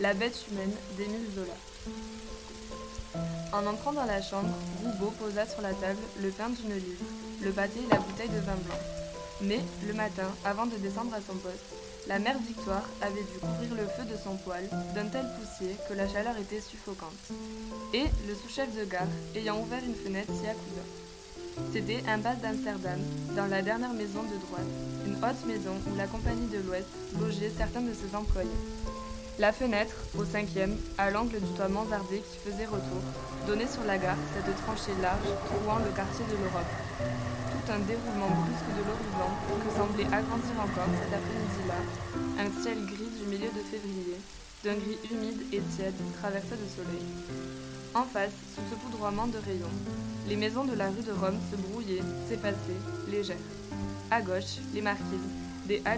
La bête humaine d'Émile Zola. En entrant dans la chambre, Roubaud posa sur la table le pain d'une livre, le pâté et la bouteille de vin blanc. Mais, le matin, avant de descendre à son poste, la mère Victoire avait dû couvrir le feu de son poêle d'un tel poussier que la chaleur était suffocante. Et le sous-chef de gare, ayant ouvert une fenêtre, s'y accouda. C'était un bas d'Amsterdam, dans la dernière maison de droite, une haute maison où la compagnie de l'Ouest logeait certains de ses employés. La fenêtre, au cinquième, à l'angle du toit mansardé qui faisait retour, donnait sur la gare cette tranchée large trouant le quartier de l'Europe. Tout un déroulement brusque de l'horizon que semblait agrandir encore cet après-midi-là, un ciel gris du milieu de février, d'un gris humide et tiède traversé de soleil. En face, sous ce poudroiement de rayons, les maisons de la rue de Rome se brouillaient, s'effaçaient, légères. À gauche, les marquises, des halles